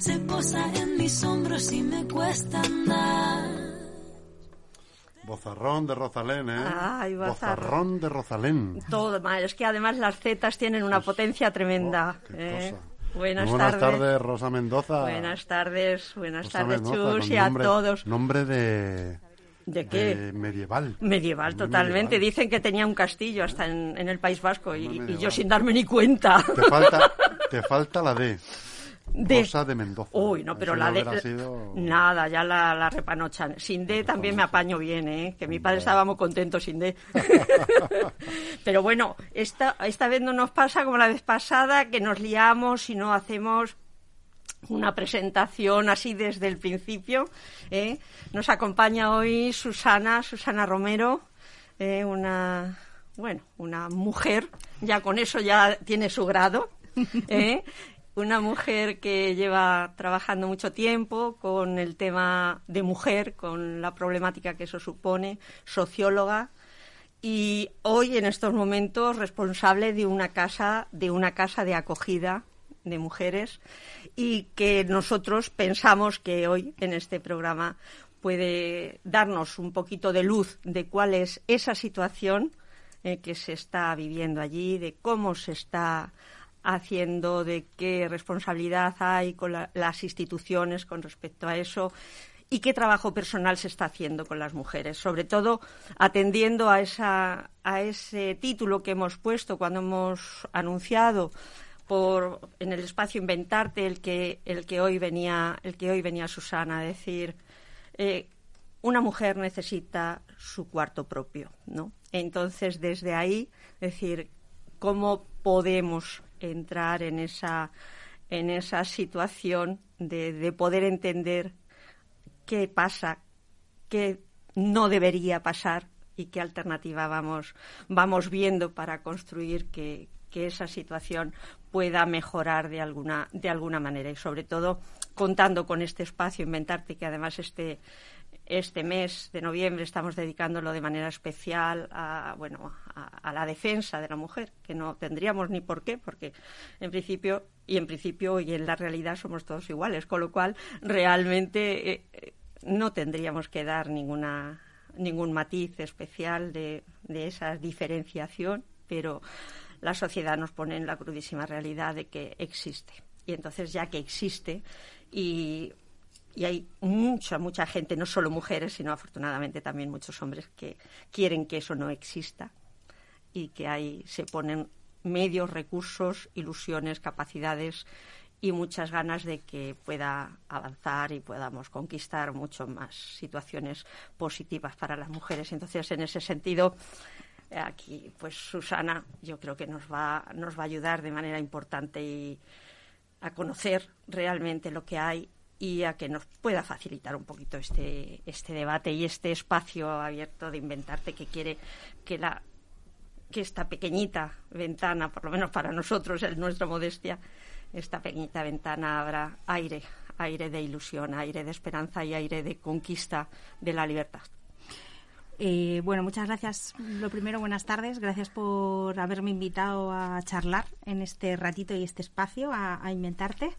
Se posa en mis hombros y me cuesta andar. Bozarrón de Rosalén, ¿eh? Ay, bozarrón. Bozarrón de Rosalén. Todo mal. Es que además las zetas tienen una potencia tremenda. Oh, qué ¿eh? cosa. Buenas, tardes. tardes, Rosa Mendoza. Buenas tardes, buenas Rosa tardes, Mendoza, Chus, y a nombre- todos. Nombre de, ¿De qué? de medieval. Medieval, totalmente. medieval. Dicen que tenía un castillo hasta en, en el País Vasco y, yo sin darme ni cuenta. Te falta, te falta la D. De- Rosa de Mendoza. Uy, no, pero Eso la de... sido- Nada, ya la, la repanochan. Sin D también me apaño bien, ¿eh? Que mi padre estaba muy contento sin D. pero bueno, esta, esta vez no nos pasa como la vez pasada, que nos liamos y no hacemos una presentación así desde el principio. ¿eh? Nos acompaña hoy Susana, Susana Romero, ¿eh? una, bueno, una mujer, ya con eso ya tiene su grado. ¿eh? Una mujer que lleva trabajando mucho tiempo con el tema de mujer, con la problemática que eso supone, socióloga, y hoy en estos momentos responsable de una casa de una casa de acogida de mujeres y que nosotros pensamos que hoy en este programa puede darnos un poquito de luz de cuál es esa situación eh, que se está viviendo allí, de cómo se está haciendo, de qué responsabilidad hay con la- las instituciones con respecto a eso y qué trabajo personal se está haciendo con las mujeres, sobre todo atendiendo a, ese título que hemos puesto cuando hemos anunciado en el espacio Inventarte el que el que hoy venía el que hoy venía Susana a decir eh, una mujer necesita su cuarto propio, ¿no? Entonces desde ahí decir cómo podemos entrar en esa en esa situación de, de poder entender qué pasa, qué no debería pasar y qué alternativa vamos, vamos viendo para construir que, que esa situación pueda mejorar de alguna, de alguna manera. Y sobre todo contando con este espacio Inventarte que además este este mes de noviembre estamos dedicándolo de manera especial a bueno a, la defensa de la mujer que no tendríamos ni por qué porque en principio y en principio y en la realidad somos todos iguales con lo cual realmente eh, eh, no tendríamos que dar ninguna ningún matiz especial de, de esa diferenciación pero la sociedad nos pone en la crudísima realidad de que existe. Y entonces ya que existe y y hay mucha, mucha gente, no solo mujeres, sino afortunadamente también muchos hombres que quieren que eso no exista y que ahí se ponen medios, recursos, ilusiones, capacidades y muchas ganas de que pueda avanzar y podamos conquistar mucho más situaciones positivas para las mujeres. Entonces, en ese sentido, aquí, pues Susana, yo creo que nos va, nos va a ayudar de manera importante y a conocer realmente lo que hay y a que nos pueda facilitar un poquito este, este debate y este espacio abierto de inventarte que quiere que la que esta pequeñita ventana, por lo menos para nosotros, en nuestra modestia, esta pequeñita ventana abra aire, aire de ilusión, aire de esperanza y aire de conquista de la libertad. Eh, bueno, muchas gracias. Lo primero, buenas tardes. Gracias por haberme invitado a charlar en este ratito y este espacio, a, inventarte.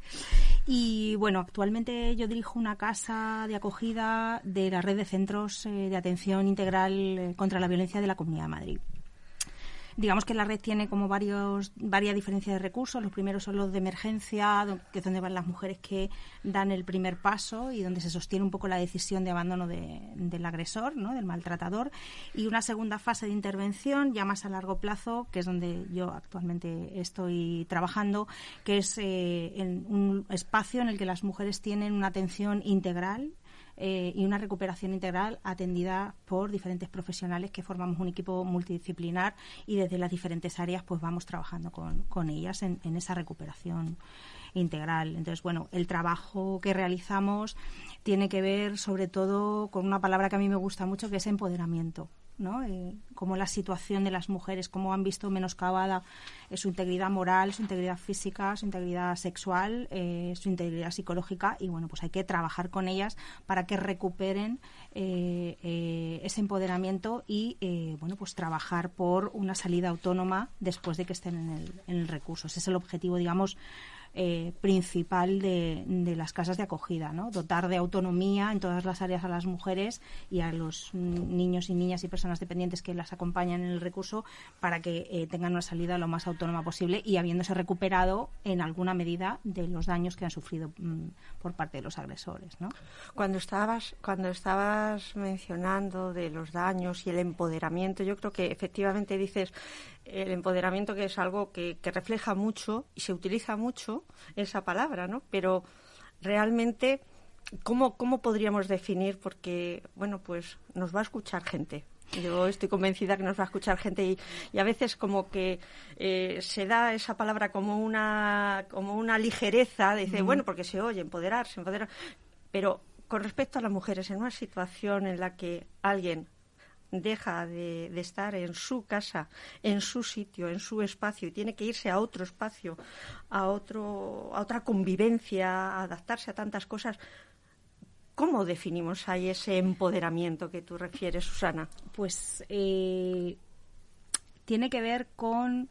Y bueno, actualmente yo dirijo una casa de acogida de la red de centros eh, de atención integral eh, contra la violencia de la Comunidad de Madrid. Digamos que la red tiene como varios, varias diferencias de recursos. Los primeros son los de emergencia, que es donde van las mujeres que dan el primer paso y donde se sostiene un poco la decisión de abandono de- del agresor, ¿no? del maltratador. Y una segunda fase de intervención, ya más a largo plazo, que es donde yo actualmente estoy trabajando, que es eh, en un espacio en el que las mujeres tienen una atención integral eh, y una recuperación integral atendida por diferentes profesionales que formamos un equipo multidisciplinar y desde las diferentes áreas pues vamos trabajando con, con ellas en, en esa recuperación integral. Entonces, bueno, el trabajo que realizamos tiene que ver sobre todo con una palabra que a mí me gusta mucho, que es empoderamiento. ¿No? Eh, cómo la situación de las mujeres, cómo han visto menoscabada eh, su integridad moral, su integridad física, su integridad sexual, eh, su integridad psicológica y bueno, pues hay que trabajar con ellas para que recuperen ese empoderamiento y bueno, pues trabajar por una salida autónoma después de que estén en el, en el recurso. Ese es el objetivo, digamos, eh, principal de, las casas de acogida, ¿no? Dotar de autonomía en todas las áreas a las mujeres y a los niños y niñas y personas dependientes que las acompañan en el recurso para que eh, tengan una salida lo más autónoma posible y habiéndose recuperado en alguna medida de los daños que han sufrido mm, por parte de los agresores. Cuando estabas cuando estabas mencionando de los daños y el empoderamiento, yo creo que efectivamente dices el empoderamiento que es algo que, refleja mucho y se utiliza mucho esa palabra, ¿no? Pero realmente, ¿cómo, ¿cómo podríamos definir? Porque, bueno, pues nos va a escuchar gente. Yo estoy convencida que nos va a escuchar gente y, y a veces como que eh, se da esa palabra como una, como una ligereza, dice, bueno, porque se oye, empoderarse, empoderar. Pero con respecto a las mujeres, en una situación en la que alguien deja de, estar en su casa, en su sitio, en su espacio y tiene que irse a otro espacio, a otro, a otra convivencia, a adaptarse a tantas cosas. ¿Cómo definimos ahí ese empoderamiento que tú refieres, Susana? Pues eh, tiene que ver con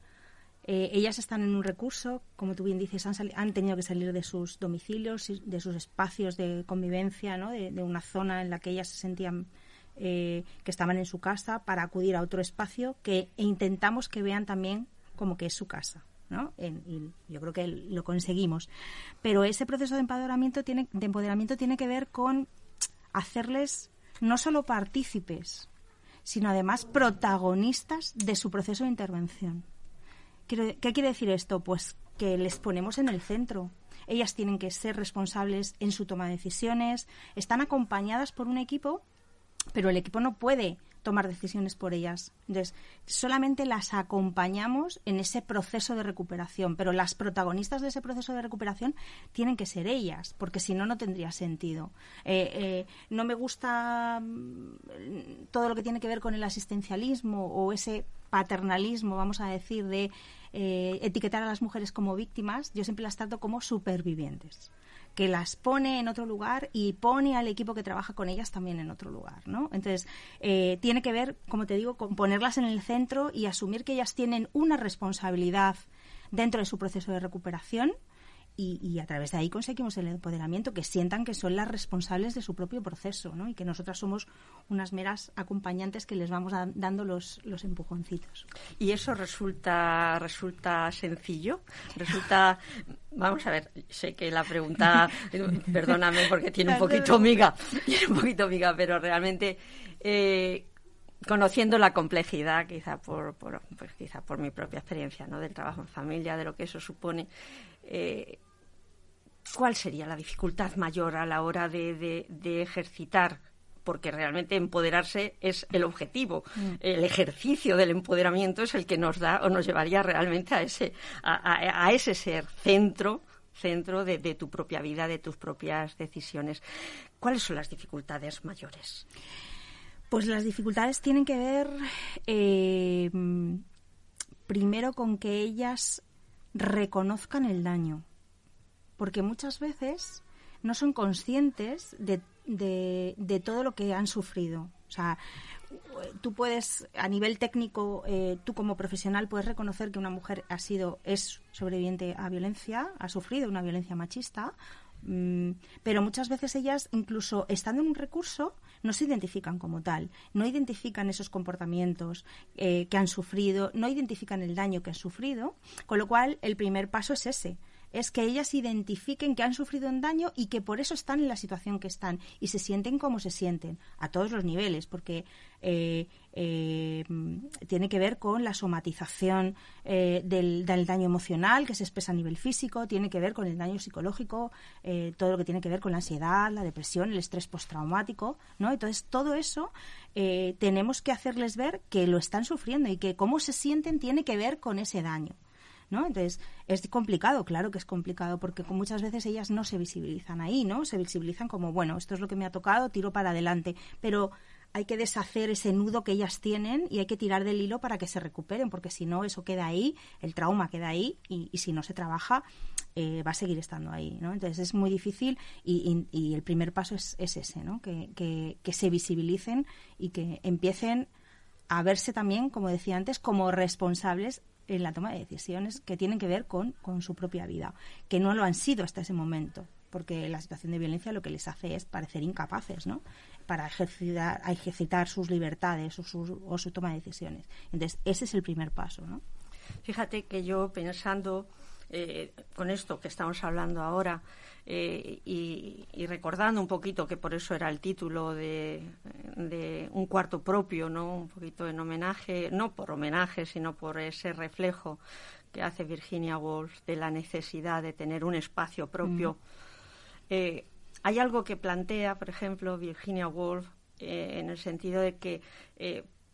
eh, ellas están en un recurso, como tú bien dices, han, han, tenido que salir de sus domicilios, de sus espacios de convivencia, ¿no? de, una zona en la que ellas se sentían eh, que estaban en su casa para acudir a otro espacio que e intentamos que vean también como que es su casa. ¿no? y yo creo que lo conseguimos. Pero ese proceso de empoderamiento tiene, de empoderamiento tiene que ver con hacerles no solo partícipes, sino además protagonistas de su proceso de intervención. ¿Qué quiere decir esto? Pues que les ponemos en el centro. Ellas tienen que ser responsables en su toma de decisiones, están acompañadas por un equipo pero el equipo no puede tomar decisiones por ellas. Entonces, solamente las acompañamos en ese proceso de recuperación, pero las protagonistas de ese proceso de recuperación tienen que ser ellas, porque si no, no tendría sentido. Eh, eh, no me gusta mm, todo lo que tiene que ver con el asistencialismo o ese paternalismo, vamos a decir, de eh, etiquetar a las mujeres como víctimas, yo siempre las trato como supervivientes que las pone en otro lugar y pone al equipo que trabaja con ellas también en otro lugar, ¿no? Entonces, eh, tiene que ver, como te digo, con ponerlas en el centro y asumir que ellas tienen una responsabilidad dentro de su proceso de recuperación y, a través de ahí conseguimos el empoderamiento, que sientan que son las responsables de su propio proceso, ¿no? Y que nosotras somos unas meras acompañantes que les vamos dando los, los empujoncitos. ¿Y eso resulta, resulta sencillo? Resulta... Vamos a ver, sé que la pregunta, perdóname porque tiene un poquito miga, tiene un poquito miga, pero realmente... Eh, conociendo la complejidad, quizá por, por pues quizá por mi propia experiencia, ¿no? Del trabajo en familia, de lo que eso supone, eh, ¿cuál sería la dificultad mayor a la hora de, ejercitar porque realmente empoderarse es el objetivo. Mm. El ejercicio del empoderamiento es el que nos da o nos llevaría realmente a ese, a, ese ser centro centro de, tu propia vida, de tus propias decisiones. ¿Cuáles son las dificultades mayores? Pues las dificultades tienen que ver eh, primero con que ellas reconozcan el daño porque muchas veces no son conscientes de, de, todo lo que han sufrido. O sea, tú puedes, a nivel técnico, eh, tú como profesional puedes reconocer que una mujer ha sido, es sobreviviente a violencia, ha sufrido una violencia machista, mm, pero muchas veces ellas, incluso estando en un recurso, no se identifican como tal, no identifican esos comportamientos eh, que han sufrido, no identifican el daño que han sufrido, con lo cual el primer paso es ese, es que ellas identifiquen que han sufrido un daño y que por eso están en la situación que están y se sienten como se sienten, a todos los niveles, porque eh, eh, tiene que ver con la somatización eh, del, daño emocional que se expresa a nivel físico, tiene que ver con el daño psicológico, todo lo que tiene que ver con la ansiedad, la depresión, el estrés postraumático, ¿no? Entonces, todo eso tenemos que hacerles ver que lo están sufriendo y que cómo se sienten tiene que ver con ese daño. ¿No? Entonces, es complicado, claro que es complicado, porque muchas veces ellas no se visibilizan ahí, ¿no? Se visibilizan como, bueno, esto es lo que me ha tocado, tiro para adelante, pero hay que deshacer ese nudo que ellas tienen y hay que tirar del hilo para que se recuperen, porque si no, eso queda ahí, el trauma queda ahí y, si no se trabaja, eh, va a seguir estando ahí, ¿no? Entonces es muy difícil y, el primer paso es, ese, ¿no? Que, que se visibilicen y que empiecen a verse también, como decía antes, como responsables en la toma de decisiones que tienen que ver con, con su propia vida, que no lo han sido hasta ese momento, porque la situación de violencia lo que les hace es parecer incapaces, ¿no? Para ejercitar, ejercitar sus libertades o su, o su toma de decisiones. Entonces, ese es el primer paso, ¿no? Fíjate que yo pensando eh, con esto que estamos hablando ahora eh, y, recordando un poquito que por eso era el título de, un cuarto propio, ¿no? Un poquito en homenaje, no por homenaje, sino por ese reflejo que hace Virginia Woolf de la necesidad de tener un espacio propio. Mm. Eh, hay algo que plantea, por ejemplo, Virginia Woolf en el sentido de que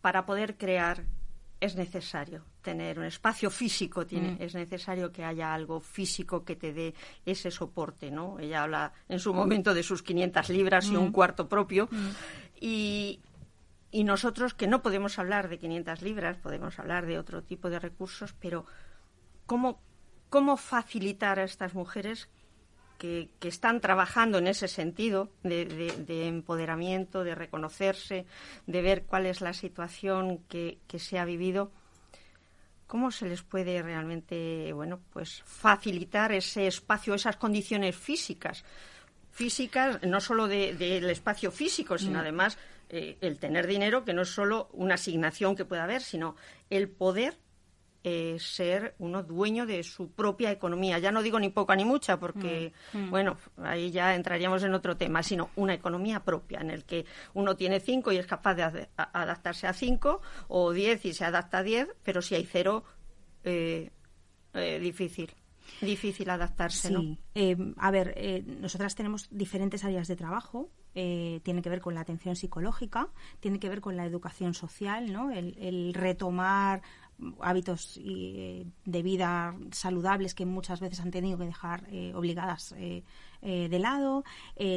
para poder crear es necesario tener un espacio físico, tiene, mm. es necesario que haya algo físico que te dé ese soporte, ¿no? Ella habla en su momento de sus 500 libras y un mm. cuarto propio mm. y, y nosotros que no podemos hablar de 500 libras, podemos hablar de otro tipo de recursos, pero ¿cómo, cómo facilitar a estas mujeres que, están trabajando en ese sentido de, empoderamiento, de reconocerse, de ver cuál es la situación que, se ha vivido, ¿cómo se les puede realmente, bueno, pues facilitar ese espacio, esas condiciones físicas? Físicas, no solo del espacio físico, sino mm. además eh, el tener dinero, que no es solo una asignación que pueda haber, sino el poder eh, ser uno dueño de su propia economía. Ya no digo ni poca ni mucha, porque, mm, mm. bueno, ahí ya entraríamos en otro tema, sino una economía propia, en el que uno tiene cinco y es capaz de adaptarse a cinco, o diez y se adapta a diez, pero si hay cero, eh, eh, difícil. Difícil adaptarse, sí. a ver, nosotras tenemos diferentes áreas de trabajo. tiene que ver con la atención psicológica, tiene que ver con la educación social, ¿no? el retomar hábitos eh, de vida saludables que muchas veces han tenido que dejar eh, obligadas eh, de lado,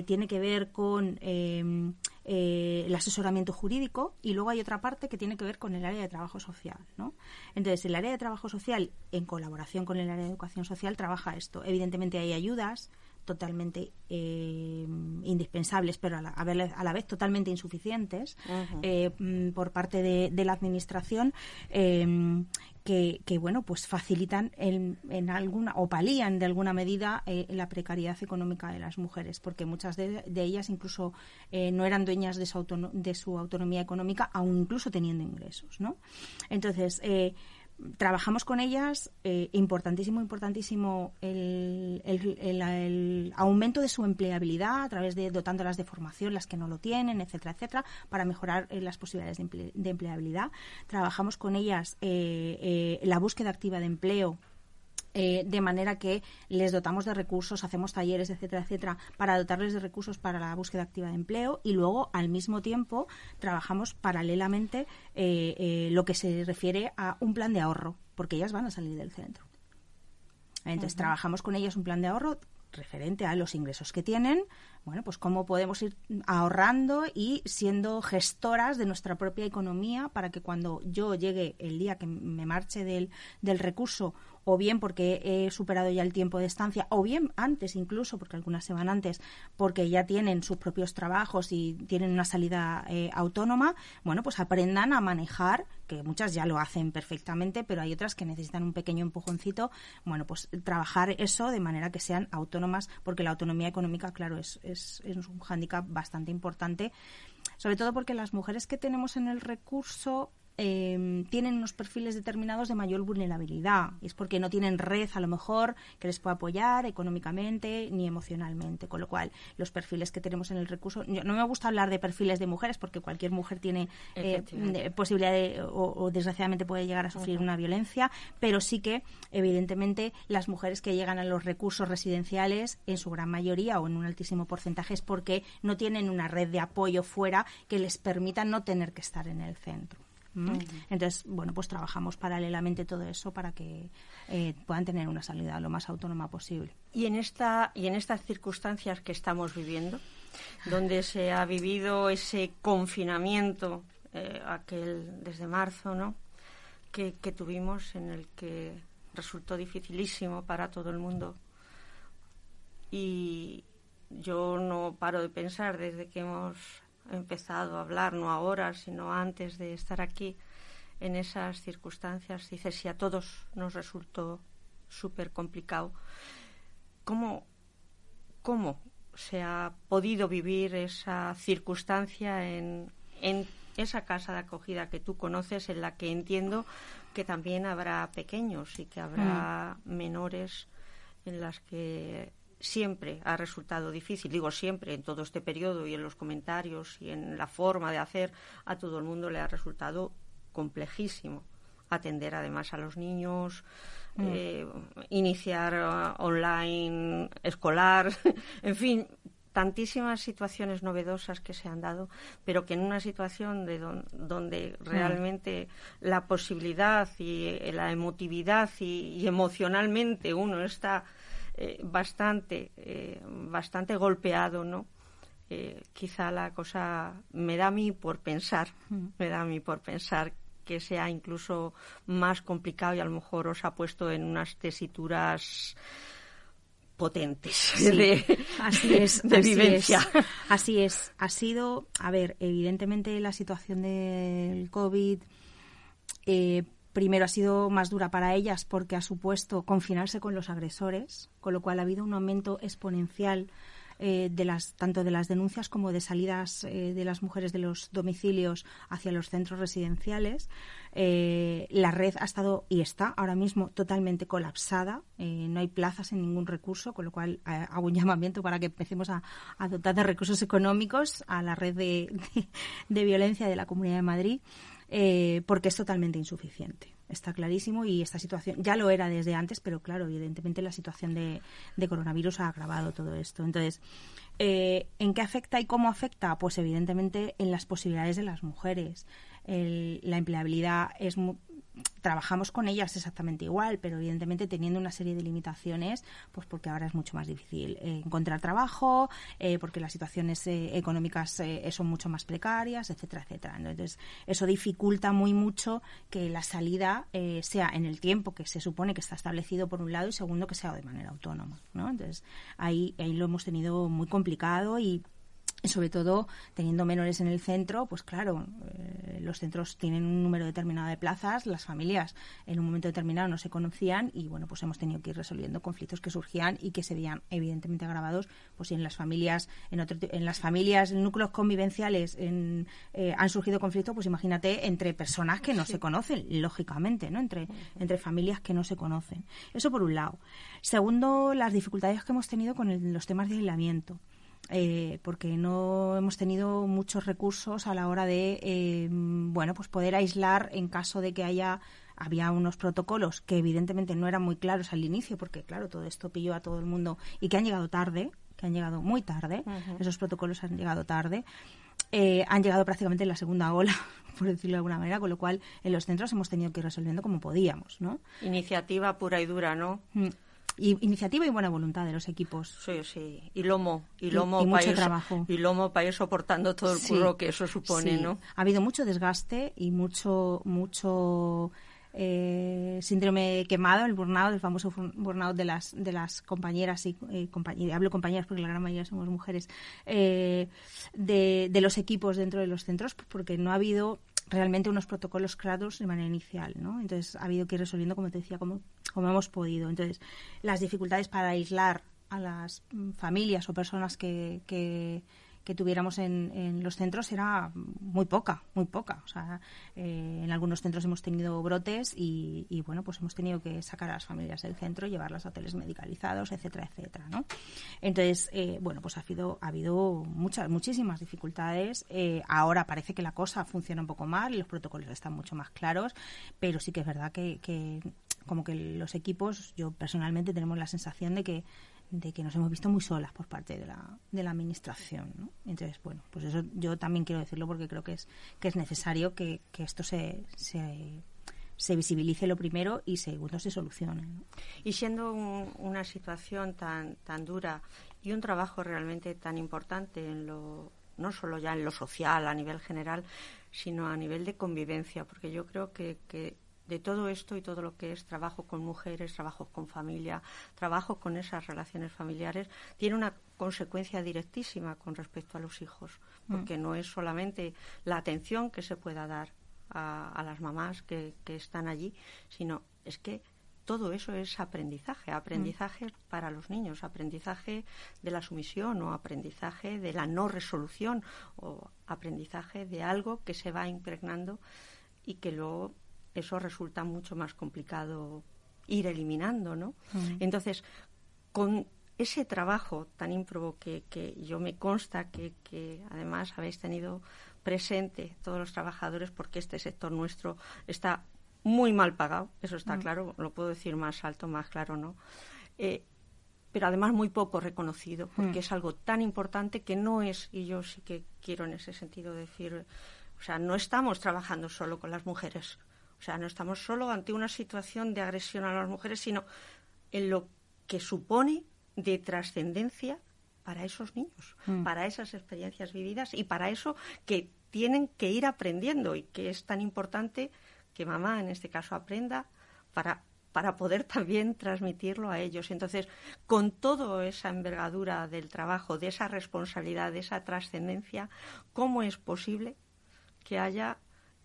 tiene que ver con el asesoramiento jurídico y luego hay otra parte que tiene que ver con el área de trabajo social. ¿no? Entonces, el área de trabajo social, en colaboración con el área de educación social, trabaja esto. Evidentemente hay ayudas, totalmente eh, indispensables, pero a la, a la, vez totalmente insuficientes eh, mm, por parte de, la administración. Em, que, que, bueno pues facilitan en, en, alguna o palían de alguna medida eh, la precariedad económica de las mujeres porque muchas de, ellas incluso no eran dueñas de su, de su autonomía económica aun incluso teniendo ingresos no entonces trabajamos con ellas, eh, importantísimo, importantísimo el, el, aumento de su empleabilidad a través de dotándolas de formación, las que no lo tienen, etcétera, etcétera, para mejorar eh, las posibilidades de, empleabilidad. Trabajamos con ellas eh, la búsqueda activa de empleo eh, de manera que les dotamos de recursos, hacemos talleres, etcétera, etcétera, para dotarles de recursos para la búsqueda activa de empleo y luego, al mismo tiempo, trabajamos paralelamente eh, eh, lo que se refiere a un plan de ahorro, porque ellas van a salir del centro. Entonces, trabajamos con ellas un plan de ahorro referente a los ingresos que tienen, bueno, pues cómo podemos ir ahorrando y siendo gestoras de nuestra propia economía para que cuando yo llegue el día que me marche del, del recurso o bien porque he superado ya el tiempo de estancia, o bien antes incluso, porque algunas se van antes, porque ya tienen sus propios trabajos y tienen una salida eh, autónoma, bueno, pues aprendan a manejar, que muchas ya lo hacen perfectamente, pero hay otras que necesitan un pequeño empujoncito, bueno, pues trabajar eso de manera que sean autónomas, porque la autonomía económica, claro, es, es, es un hándicap bastante importante, sobre todo porque las mujeres que tenemos en el recurso eh, tienen unos perfiles determinados de mayor vulnerabilidad. Es porque no tienen red, a lo mejor, que les pueda apoyar económicamente ni emocionalmente. Con lo cual, los perfiles que tenemos en el recurso. no me gusta hablar de perfiles de mujeres porque cualquier mujer tiene eh, posibilidad de, o, desgraciadamente puede llegar a sufrir una violencia, pero sí que, evidentemente, las mujeres que llegan a los recursos residenciales, en su gran mayoría o en un altísimo porcentaje, es porque no tienen una red de apoyo fuera que les permita no tener que estar en el centro. Entonces, bueno, pues trabajamos paralelamente todo eso para que eh, puedan tener una salida lo más autónoma posible. Y en esta y en estas circunstancias que estamos viviendo, donde se ha vivido ese confinamiento eh, aquel desde marzo, ¿no? Que, que tuvimos en el que resultó dificilísimo para todo el mundo. Y yo no paro de pensar desde que hemos empezado a hablar, no ahora, sino antes de estar aquí, en esas circunstancias. Dice, si a todos nos resultó súper complicado, ¿cómo, ¿cómo se ha podido vivir esa circunstancia en, en esa casa de acogida que tú conoces, en la que entiendo que también habrá pequeños y que habrá mm. menores en las que siempre ha resultado difícil, digo siempre, en todo este periodo y en los comentarios y en la forma de hacer, a todo el mundo le ha resultado complejísimo atender además a los niños, mm. eh, iniciar uh, online escolar, en fin, tantísimas situaciones novedosas que se han dado, pero que en una situación de donde mm. realmente la posibilidad y eh, la emotividad y emocionalmente uno está eh, bastante, eh, bastante golpeado, ¿no? Eh, quizá la cosa me da a mí por pensar, mm. me da a mí por pensar que sea incluso más complicado y a lo mejor os ha puesto en unas tesituras potentes de, así es, de vivencia. así es. Ha sido, a ver, evidentemente la situación del COVID eh, primero ha sido más dura para ellas porque ha supuesto confinarse con los agresores, con lo cual ha habido un aumento exponencial eh, de las tanto de las denuncias como de salidas eh, de las mujeres de los domicilios hacia los centros residenciales. Eh, la red ha estado y está ahora mismo totalmente colapsada. no hay plazas en ningún recurso, con lo cual hago un llamamiento para que empecemos a, dotar de recursos económicos a la red de violencia de la Comunidad de Madrid. Eh, porque es totalmente insuficiente. Está clarísimo y esta situación ya lo era desde antes, pero claro, evidentemente la situación de, coronavirus ha agravado todo esto. Entonces, eh, ¿en qué afecta y cómo afecta? Pues evidentemente en las posibilidades de las mujeres. la empleabilidad es trabajamos con ellas exactamente igual, pero evidentemente teniendo una serie de limitaciones, pues porque ahora es mucho más difícil eh, encontrar trabajo, eh, porque las situaciones eh, económicas son mucho más precarias, etcétera, etcétera. Entonces, eso dificulta muy mucho que la salida sea en el tiempo que se supone que está establecido por un lado y segundo que sea de manera autónoma, ¿no? Entonces, ahí, ahí lo hemos tenido muy complicado y sobre todo teniendo menores en el centro, pues claro, eh, los centros tienen un número determinado de plazas, las familias en un momento determinado no se conocían y bueno, pues hemos tenido que ir resolviendo conflictos que surgían y que se veían evidentemente agravados, pues en las familias, en, otro, en las familias, núcleos convivenciales en, eh, han surgido conflictos, pues imagínate entre personas que no se conocen, lógicamente, ¿no? Entre, entre familias que no se conocen. Eso por un lado. Segundo, las dificultades que hemos tenido con los temas de aislamiento. Eh, porque no hemos tenido muchos recursos a la hora de eh, bueno pues poder aislar en caso de que haya había unos protocolos que evidentemente no eran muy claros al inicio porque claro todo esto pilló a todo el mundo y que han llegado tarde que han llegado muy tarde esos protocolos han llegado tarde eh, han llegado prácticamente en la segunda ola, por decirlo de alguna manera, con lo cual en los centros hemos tenido que ir resolviendo como podíamos, ¿no? Iniciativa pura y dura, ¿no? Y iniciativa y buena voluntad de los equipos. Sí, sí. Y lomo, y lomo y, mucho ir, trabajo. Y lomo para ir soportando todo el curro que eso supone, ¿no? Ha habido mucho desgaste y mucho, mucho eh, síndrome quemado, el burnout, el famoso burnout de las, de las compañeras y eh, hablo compañeras porque la gran mayoría somos mujeres, eh, de, de los equipos dentro de los centros, porque no ha habido realmente unos protocolos claros de manera inicial, ¿no? Entonces ha habido que ir resolviendo, como te decía, como, como hemos podido. Entonces, las dificultades para aislar a las mm, familias o personas que, que, que tuviéramos en, en, los centros era muy poca, muy poca. O sea, eh, en algunos centros hemos tenido brotes y, y, bueno, pues hemos tenido que sacar a las familias del centro, llevarlas a hoteles medicalizados, etcétera, etcétera, ¿no? Entonces, eh, bueno, pues ha habido, ha habido muchas, muchísimas dificultades. Eh, ahora parece que la cosa funciona un poco y los protocolos están mucho más claros, pero sí que es verdad que, que como que los equipos, yo personalmente tenemos la sensación de que de que nos hemos visto muy solas por parte de la, de la administración. ¿no? Entonces, bueno, pues eso yo también quiero decirlo porque creo que es, que es necesario que, que esto se, se, visibilice lo primero y segundo se solucione. Y siendo un, una situación tan, tan dura y un trabajo realmente tan importante en lo no solo ya en lo social a nivel general, sino a nivel de convivencia, porque yo creo que, que de todo esto y todo lo que es trabajo con mujeres, trabajo con familia, trabajo con esas relaciones familiares, tiene una consecuencia directísima con respecto a los hijos, porque mm. no es solamente la atención que se pueda dar a, a las mamás que, que, están allí, sino es que todo eso es aprendizaje, aprendizaje mm. para los niños, aprendizaje de la sumisión o aprendizaje de la no resolución o aprendizaje de algo que se va impregnando y que luego eso resulta mucho más complicado ir eliminando, ¿no? Mm. Entonces, con ese trabajo tan ímprobo que, que yo me consta que, que, además habéis tenido presente todos los trabajadores porque este sector nuestro está muy mal pagado, eso está mm. claro, lo puedo decir más alto, más claro, ¿no? Eh, pero además muy poco reconocido, porque mm. es algo tan importante que no es, y yo sí que quiero en ese sentido decir, o sea, no estamos trabajando solo con las mujeres, o sea, no estamos solo ante una situación de agresión a las mujeres, sino en lo que supone de trascendencia para esos niños, mm. para esas experiencias vividas y para eso que tienen que ir aprendiendo y que es tan importante que mamá en este caso aprenda para para poder también transmitirlo a ellos. Entonces, con toda esa envergadura del trabajo, de esa responsabilidad, de esa trascendencia, ¿cómo es posible que haya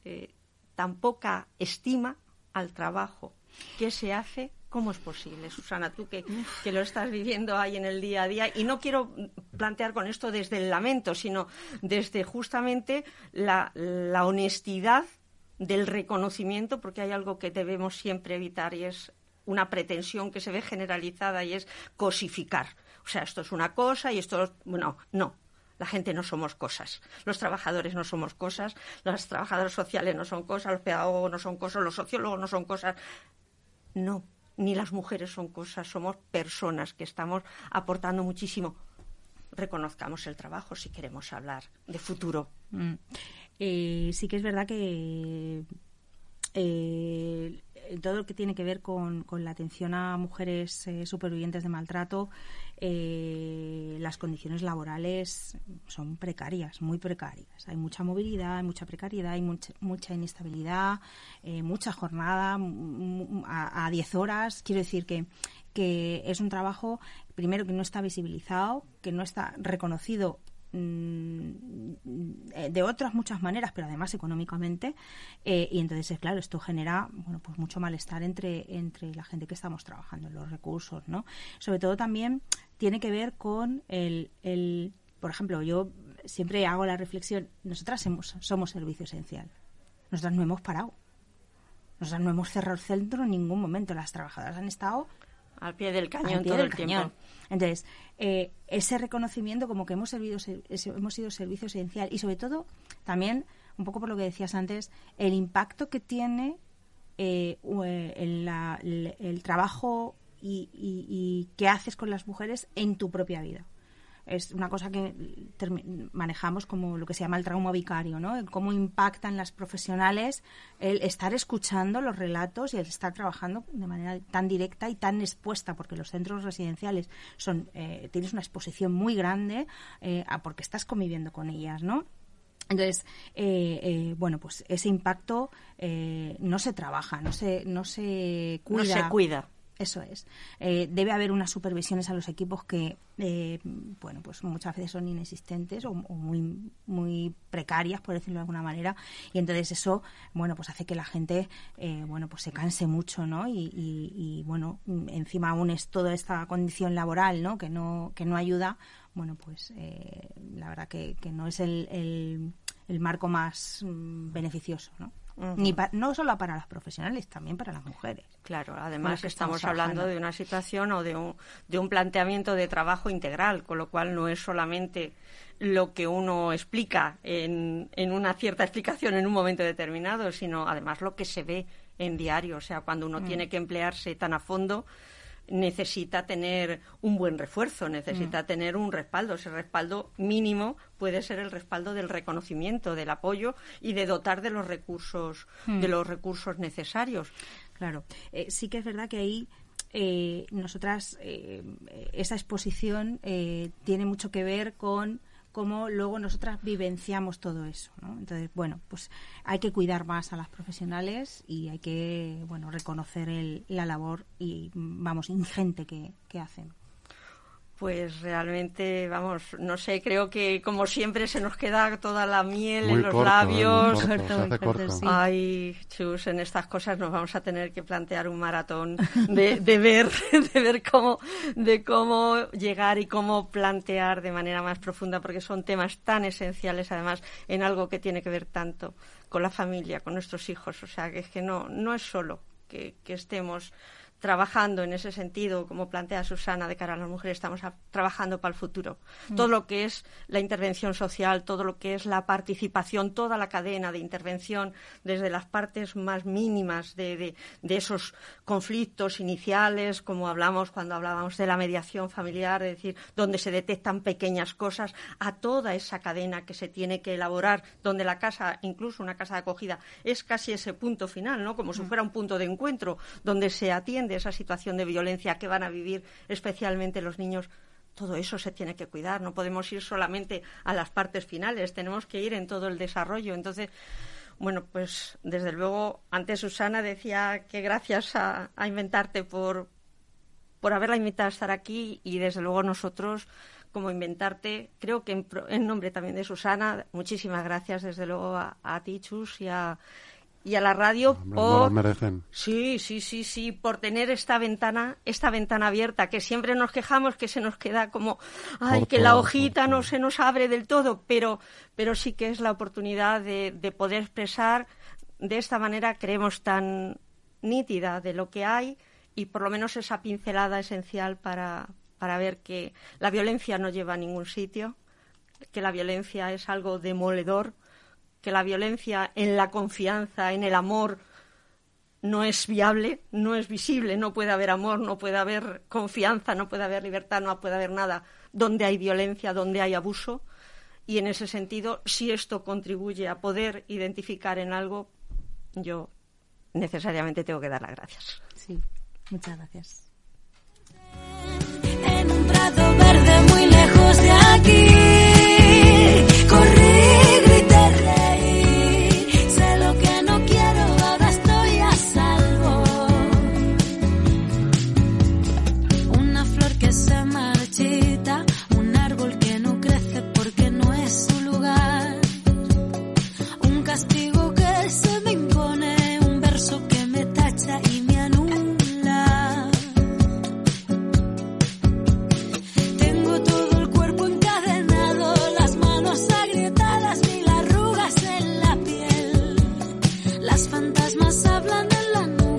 eh, tan poca estima al trabajo que se hace ¿Cómo es posible, Susana, tú que, que, lo estás viviendo ahí en el día a día? Y no quiero plantear con esto desde el lamento, sino desde justamente la, la honestidad del reconocimiento, porque hay algo que debemos siempre evitar y es una pretensión que se ve generalizada y es cosificar. O sea, esto es una cosa y esto, bueno, no. La gente no somos cosas. Los trabajadores no somos cosas. Los trabajadores sociales no son cosas. Los pedagogos no son cosas. Los sociólogos no son cosas. No, ni las mujeres son cosas. Somos personas que estamos aportando muchísimo. Reconozcamos el trabajo si queremos hablar de futuro. Mm. Eh, sí que es verdad que eh, todo lo que tiene que ver con, con la atención a mujeres eh, supervivientes de maltrato, eh, las condiciones laborales son precarias, muy precarias. Hay mucha movilidad, hay mucha precariedad, hay mucha, mucha inestabilidad, eh, mucha jornada a 10 horas. Quiero decir que, que es un trabajo, primero, que no está visibilizado, que no está reconocido de otras muchas maneras, pero además económicamente. Eh, y entonces, claro, esto genera bueno, pues mucho malestar entre, entre la gente que estamos trabajando en los recursos. ¿no? Sobre todo también tiene que ver con el, el por ejemplo, yo siempre hago la reflexión, nosotras somos, somos servicio esencial. Nosotras no hemos parado. Nosotras no hemos cerrado el centro en ningún momento. Las trabajadoras han estado al pie del cañón todo el tiempo. Entonces, eh, ese reconocimiento como que hemos, servido, hemos sido servicio esencial y sobre todo también, un poco por lo que decías antes, el impacto que tiene eh, el, el, trabajo y, y, y que haces con las mujeres en tu propia vida es una cosa que manejamos como lo que se llama el trauma vicario, ¿no? cómo impactan las profesionales el estar escuchando los relatos y el estar trabajando de manera tan directa y tan expuesta, porque los centros residenciales son eh, tienes una exposición muy grande eh, porque estás conviviendo con ellas, ¿no? Entonces, eh, eh, bueno, pues ese impacto eh, no se trabaja, no se, no se cuida. No se cuida. Eso es. Eh, debe haber unas supervisiones a los equipos que, eh, bueno, pues muchas veces son inexistentes o, muy, muy precarias, por decirlo de alguna manera. Y entonces eso, bueno, pues hace que la gente, eh, bueno, pues se canse mucho, ¿no? Y, y, y, bueno, encima aún es toda esta condición laboral, ¿no? Que no, que no ayuda, bueno, pues eh, la verdad que, que no es el, el, el marco más mm, beneficioso, ¿no? Ni pa- no solo para las profesionales, también para las mujeres. Claro, además estamos estamos hablando de una situación o de un, de un planteamiento de trabajo integral, con lo cual no es solamente lo que uno explica en, en una cierta explicación en un momento determinado, sino además lo que se ve en diario. O sea, cuando uno tiene que emplearse tan a fondo, necesita tener un buen refuerzo, necesita tener un respaldo. Ese respaldo mínimo puede ser el respaldo del reconocimiento, del apoyo y de dotar de los recursos, de los recursos necesarios. Claro, Eh, sí que es verdad que ahí eh, nosotras, eh, esa exposición eh, tiene mucho que ver con cómo luego nosotras vivenciamos todo eso. ¿no? Entonces, bueno, pues hay que cuidar más a las profesionales y hay que, bueno, reconocer el- la labor y, vamos, ingente que, que hacen. Pues realmente, vamos, no sé, creo que como siempre se nos queda toda la miel Muy en los corto, ¿eh? Muy labios. corto, Corto, se muy hace corto, corto. sí. Ay, chus, en estas cosas nos vamos a tener que plantear un maratón de, de ver, de ver cómo, de cómo llegar y cómo plantear de manera más profunda, porque son temas tan esenciales, además, en algo que tiene que ver tanto con la familia, con nuestros hijos. O sea, que es que no, no es solo que, que estemos trabajando en ese sentido, como plantea Susana, de cara a las mujeres, estamos a- trabajando para el futuro. Todo lo que es la intervención social, todo lo que es la participación, toda la cadena de intervención, desde las partes más mínimas de, de- de esos conflictos iniciales, como hablamos cuando hablábamos de la mediación familiar, es decir, donde se detectan pequeñas cosas, a toda esa cadena que se tiene que elaborar, donde la casa, incluso una casa de acogida, es casi ese punto final, ¿no? Como si fuera un punto de encuentro, donde se atiende esa situación de violencia que van a vivir especialmente los niños. Todo eso se tiene que cuidar, no podemos ir solamente a las partes finales, tenemos que ir en todo el desarrollo. Entonces, bueno, pues desde luego, antes Susana decía que gracias a, a Inventarte por, por haberla invitado a estar aquí y desde luego nosotros como Inventarte, creo que en, nombre también de Susana, muchísimas gracias desde luego a, a ti, Chus, y a, y a la radio Hombre, no por... merecen. Sí, sí, sí, sí, por tener esta ventana, esta ventana abierta, que siempre nos quejamos que se nos queda como, ay, que la hojita no se nos abre del todo, pero, pero sí que es la oportunidad de, de poder expresar de esta manera, creemos, tan nítida de lo que hay y por lo menos esa pincelada esencial para, para ver que la violencia no lleva a ningún sitio, que la violencia es algo demoledor, que la violencia en la confianza, en el amor, no es viable, no es visible, no puede haber amor, no puede haber confianza, no puede haber libertad, no puede haber nada donde hay violencia, donde hay abuso. Y en ese sentido, si esto contribuye a poder identificar en algo, yo necesariamente tengo que dar las gracias. Sí, muchas gracias. En un prado verde muy lejos de aquí.